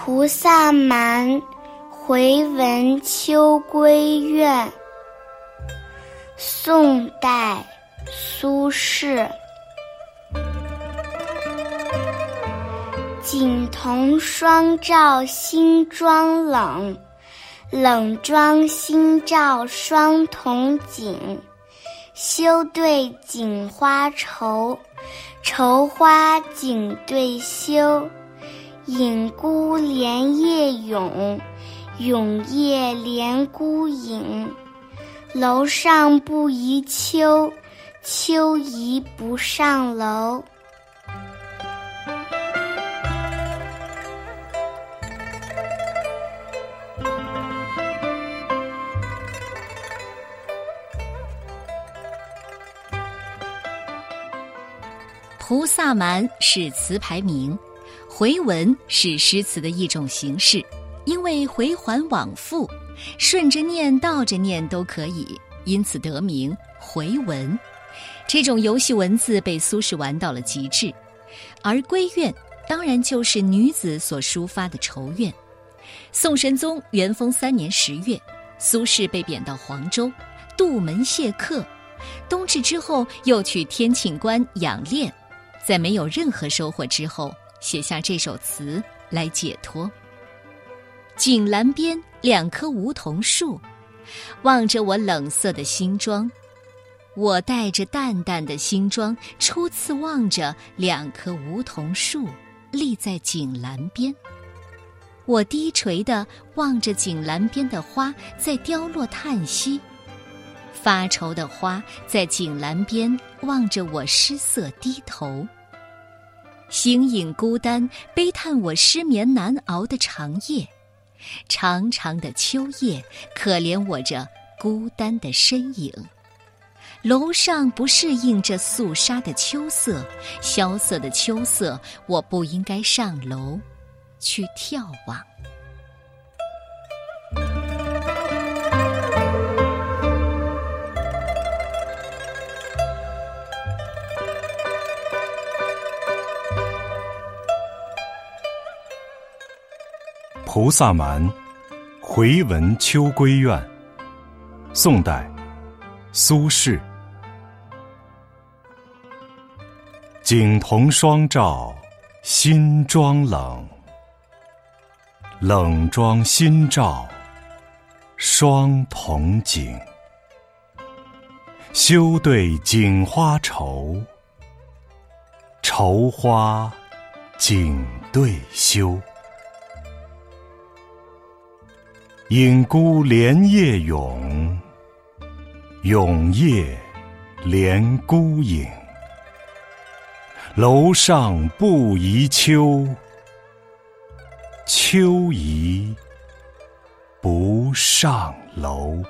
菩萨蛮，回文秋闺怨。宋代，苏轼。锦童双照新妆冷，冷妆新照双瞳景。休对锦花愁，愁花镜对休。影孤连夜涌，涌夜连孤影。楼上不宜秋，秋宜不上楼。菩萨蛮是词牌名，回文是诗词的一种形式，因为回环往复，顺着念、倒着念都可以，因此得名回文。这种游戏文字被苏轼玩到了极致，而闺怨当然就是女子所抒发的愁怨。宋神宗元丰三年十月，苏轼被贬到黄州，杜门谢客，冬至之后又去天庆观养炼。在没有任何收获之后，写下这首词来解脱。井栏边两棵梧桐树，望着我冷色的新装，我带着淡淡的新装，初次望着两棵梧桐树立在井栏边。我低垂的望着井栏边的花在凋落叹息，发愁的花在井栏边望着我失色低头。形影孤单，悲叹我失眠难熬的长夜，长长的秋夜，可怜我这孤单的身影。楼上不适应这肃杀的秋色，萧瑟的秋色，我不应该上楼去眺望。菩萨蛮·回文秋闺怨，宋代，苏轼。景同双照新妆冷，冷妆新照双瞳景。休对镜花愁，愁花景对休。影孤连夜咏，咏夜连孤影。楼上不宜秋，秋宜不上楼。